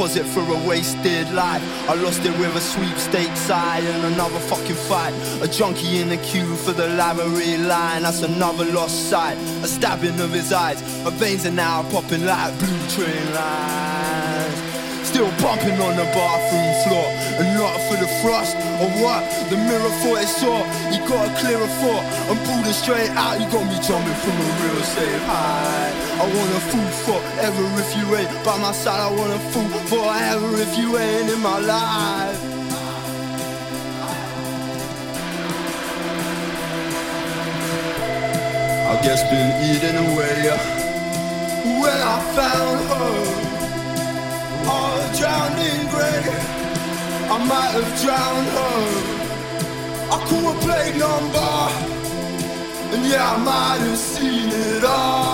Deposit for a wasted life. I lost it with a sweepstakes side and another fucking fight. A junkie in the queue for the library line. That's another lost sight. A stabbing of his eyes. Her veins are now popping like blue train lines. Still bumping on the bathroom floor. And not for the frost or what? The mirror thought it saw. You got a clearer thought. I'm pulling straight out. You got me jumping from a real safe high. I want a fool forever if you ain't by my side. I want a fool forever if you ain't in my life. I guess been eating away when I found her all drowned in grey. I might have drowned her. I could have played number, and yeah, I might have seen it all.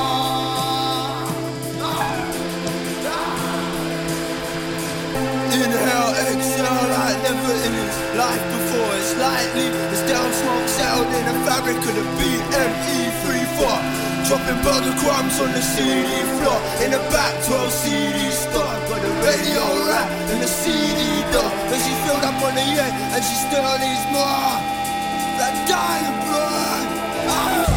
Inhale, exhale, like never in life before. It's lightly, it's down smoke settled in a fabric of the BME34. Dropping burger crumbs on the CD floor. In the back 12 CD store Got the radio rap and the CD door And she filled up on the end and she still needs more That dying blood. Ah.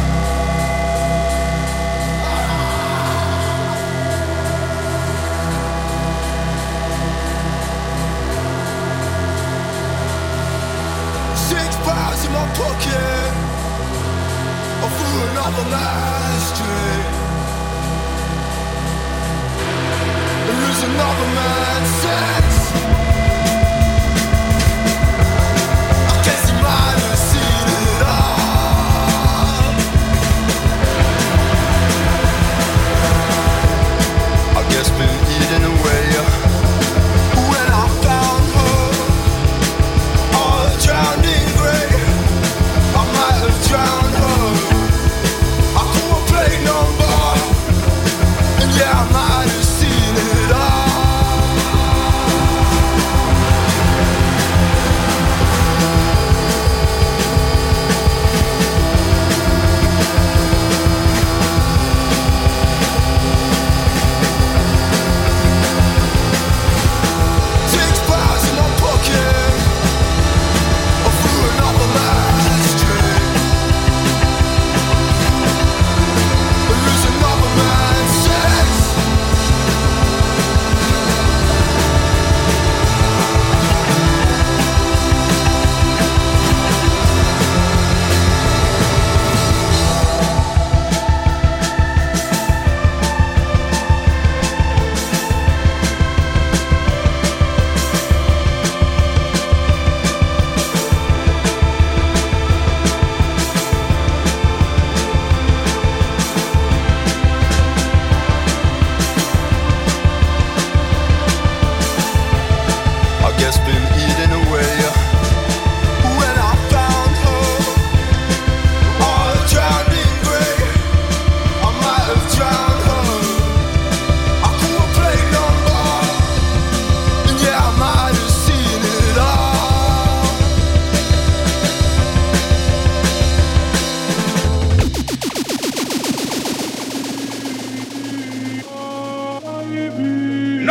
Six pounds in my pocket another man's sense.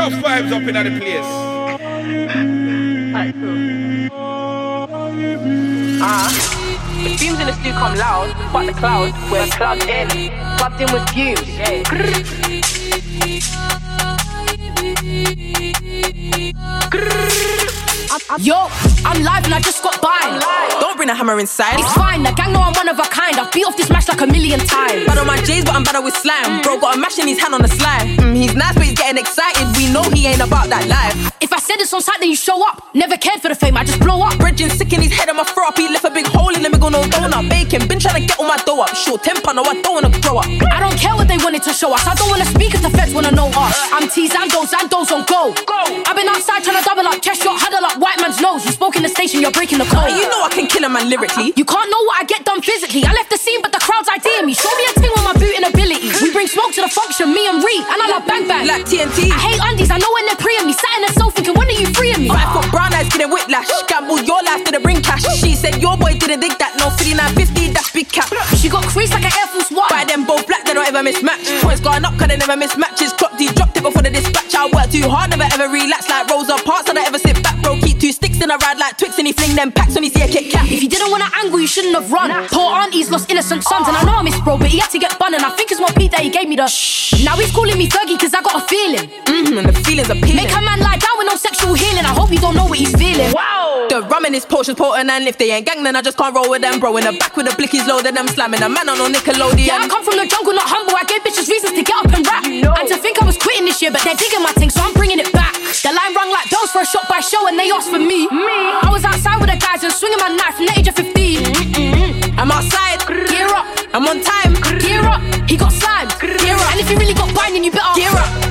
Enough vibes up in the place. Ah, the fumes in the stew come loud, but the cloud, we're plugged in, plugged in with fumes. Yo, I'm live and I just got by. Don't bring a hammer inside. It's fine, the gang know I'm one of a kind. I've beat off this match like a million times. Bad on my J's, but I'm better with slime. Bro got a mash in his hand on the slide. Mm, he's nice, but he's getting excited. We know he ain't about that life. If I said this on site, then you show up. Never cared for the fame, I just blow up. Bridging sick in his head, I'ma throw up. He left a big hole in the middle, no donut. Bacon, been trying to get all my dough up. Short temper, no, I don't wanna grow up. I don't care what they wanted to show us. I don't wanna speak if the feds wanna know us. I'm T Zando, Zando's on go. Go. I've been outside trying to double up, chest shot, huddle up, white man's nose. You spoke in the station, you're breaking the code. You know I can kill a man lyrically. You can't know what I get done physically. I left the scene, but the crowd's idea me. Show me a thing with my booting ability. We bring smoke to the function, me and Ree, and I love bang bang. Like TNT. I hate undies, I know when they're pre me. Foot brown eyes getting whiplash. Gamble your life to the bring cash. She said your boy didn't dig that. No 5950, that's big cap. She got creased like an Air Force One. By them both black, they don't ever mismatched. Points going up, cause they never miss matches. Clock these, dropped it before the dispatch. I work too hard, never ever relax like Rosa Parks. I don't ever sit back, bro. Keep two sticks in a ride like Twix, and he fling them packs when he see a Kit Kat. If you didn't want to angle, you shouldn't have run. Poor aunties lost innocent sons, and I know I miss bro, but he had to get bun, and I think it's more Pete that he gave me the. Shh. Now he's calling me Fergie, cause I got a feeling. Mm-hmm, and the feelings appealing. Make a man lie down sexual healing. I hope you don't know what he's feeling. Wow. The rum in his potions potent, and if they ain't gang, then I just can't roll with them, bro. In the back with the blickies loaded, I'm slamming a man on no Nickelodeon. Yeah, I come from the jungle, not humble. I gave bitches reasons to get up and rap. You know. And to think I was quitting this year, but they're digging my thing, so I'm bringing it back. The line rung like bells for a shot by show, and they asked for me. Me. I was outside with the guys and swinging my knife from the age of 15. I'm outside, Gear up, I'm on time, gear up. He got slimed. Gear up. And if you really got binding, you better gear up.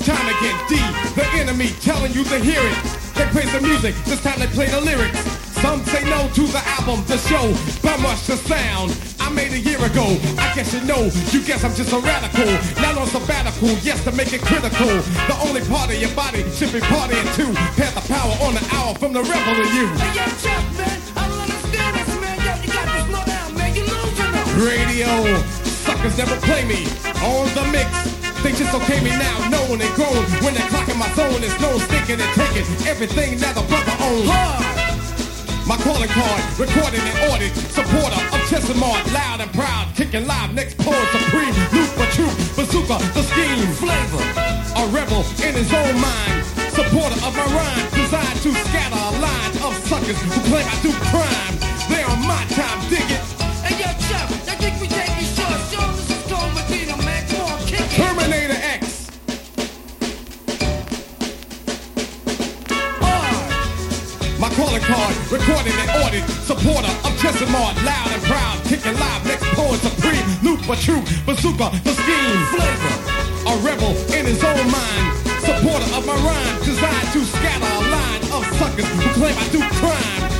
It's time to get D. The enemy telling you to hear it. They praise the music, this time they play the lyrics. Some say no to the album, the show, but much the sound. I made a year ago. I guess you know. You guess I'm just a radical. Not on sabbatical, yes, to make it critical. The only part of your body should be partying too. Pass the power on the hour from the rebel to you. Radio, suckers never play me on the mix. They just okay me now, knowing and grown. When they're clocking my zone, is no sticking and taking everything that the brother owns. My calling card, recorded and ordered. Supporter of Chesimard, loud and proud. Kicking live, next poet supreme. Loop for truth, bazooka, the scheme. Flavor, a rebel in his own mind. Supporter of my rhyme, designed to scatter a line of suckers who claim I do crime. They on my time, dig card, recorded and ordered. Supporter of Chesimard, loud and proud. Kicking live, next poet supreme. Loot for truth, bazooka, the scheme. Flavor. a rebel in his own mind. Supporter of my rhyme, designed to scatter a line of suckers who claim I do crime.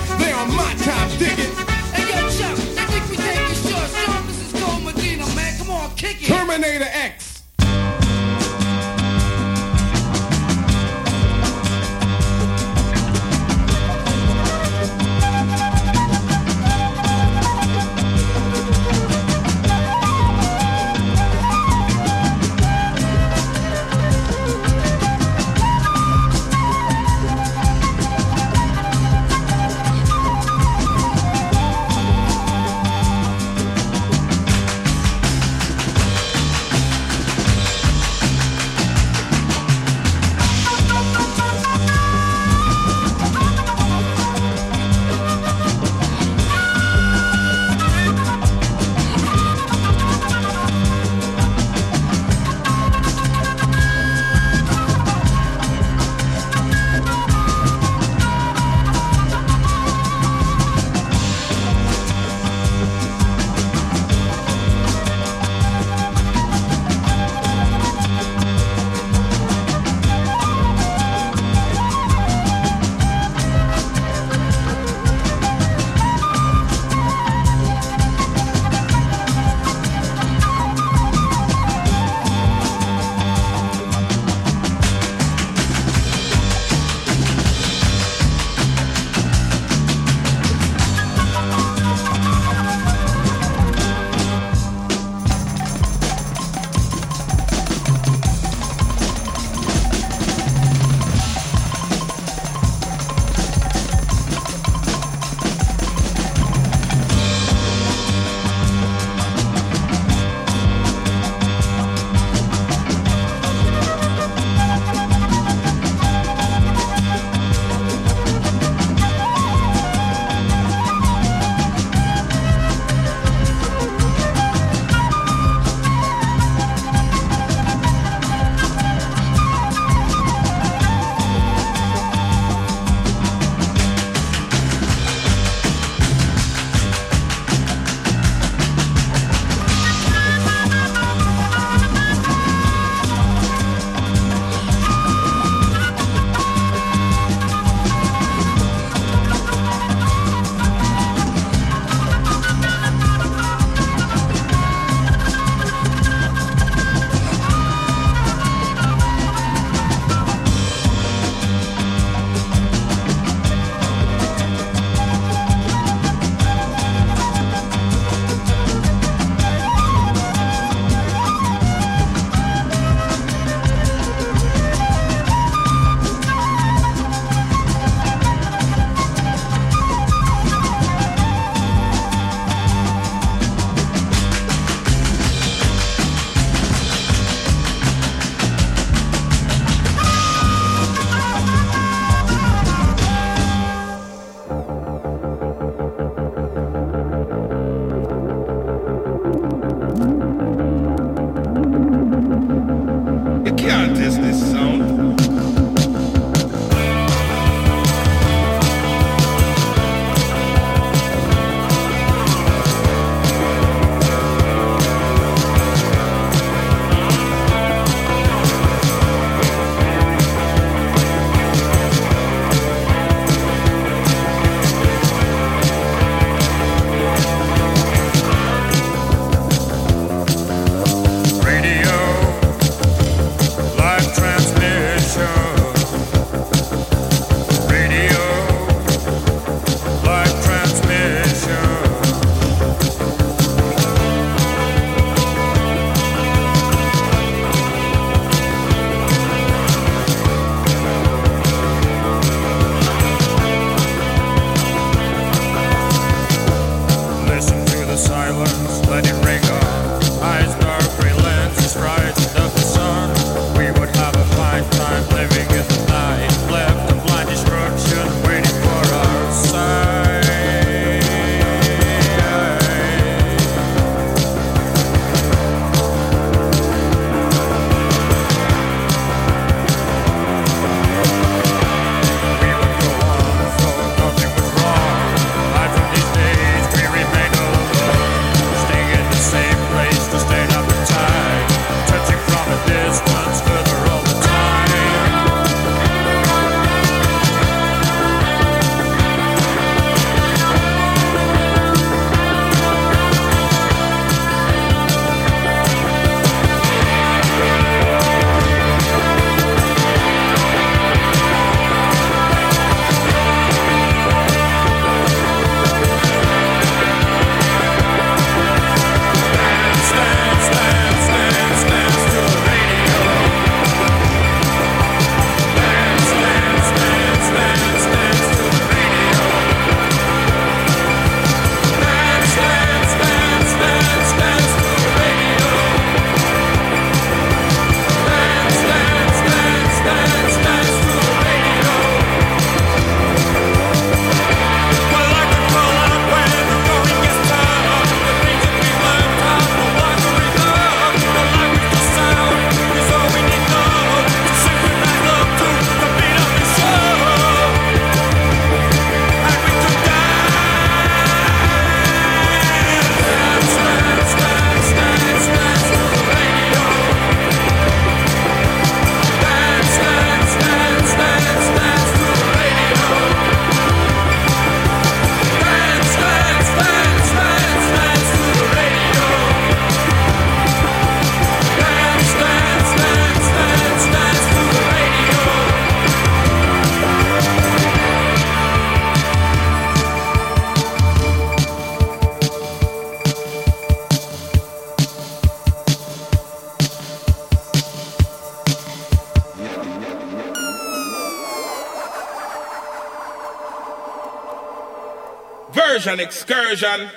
excursion, excursion.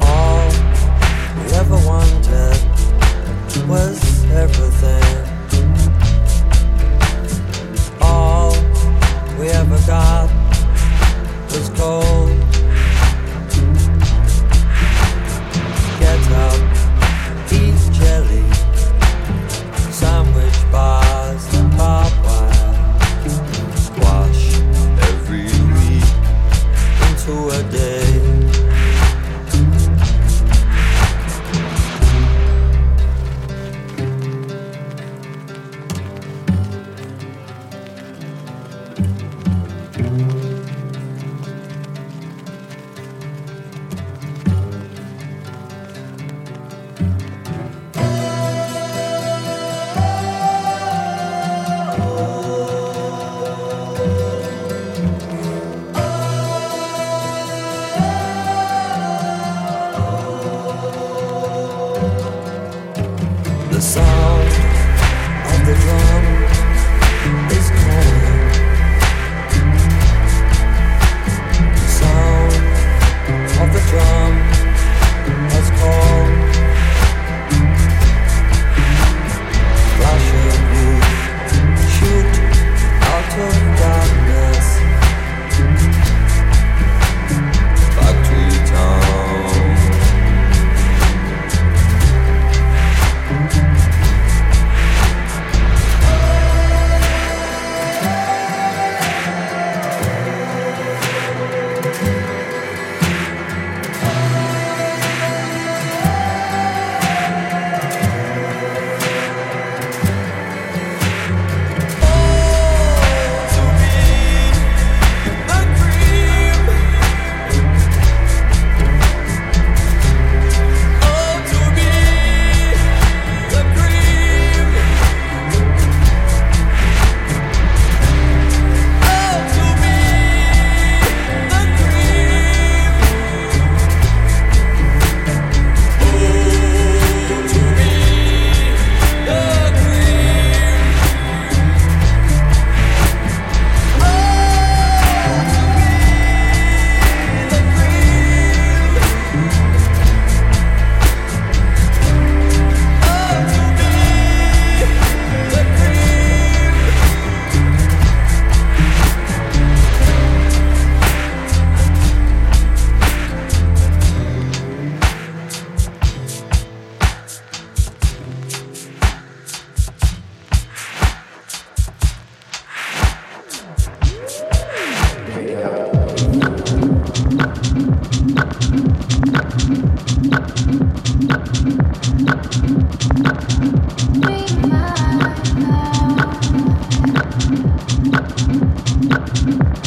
All we ever wanted was everything. All we ever got was gold. holiday.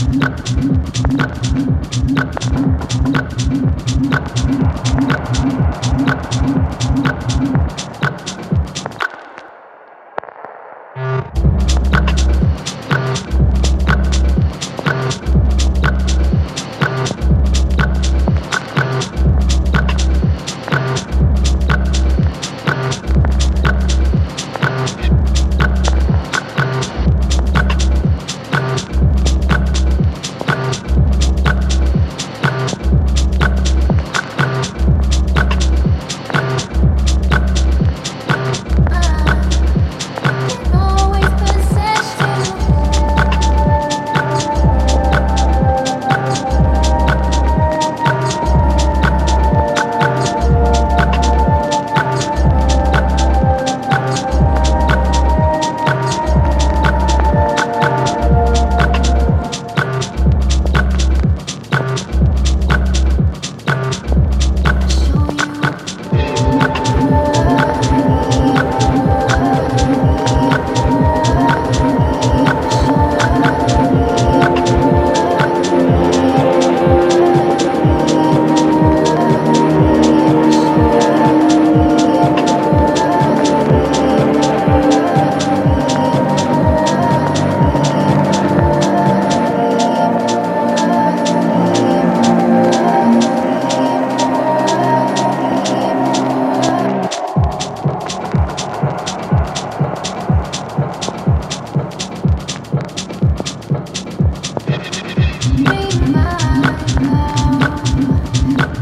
Thank you.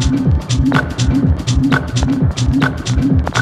Thank you.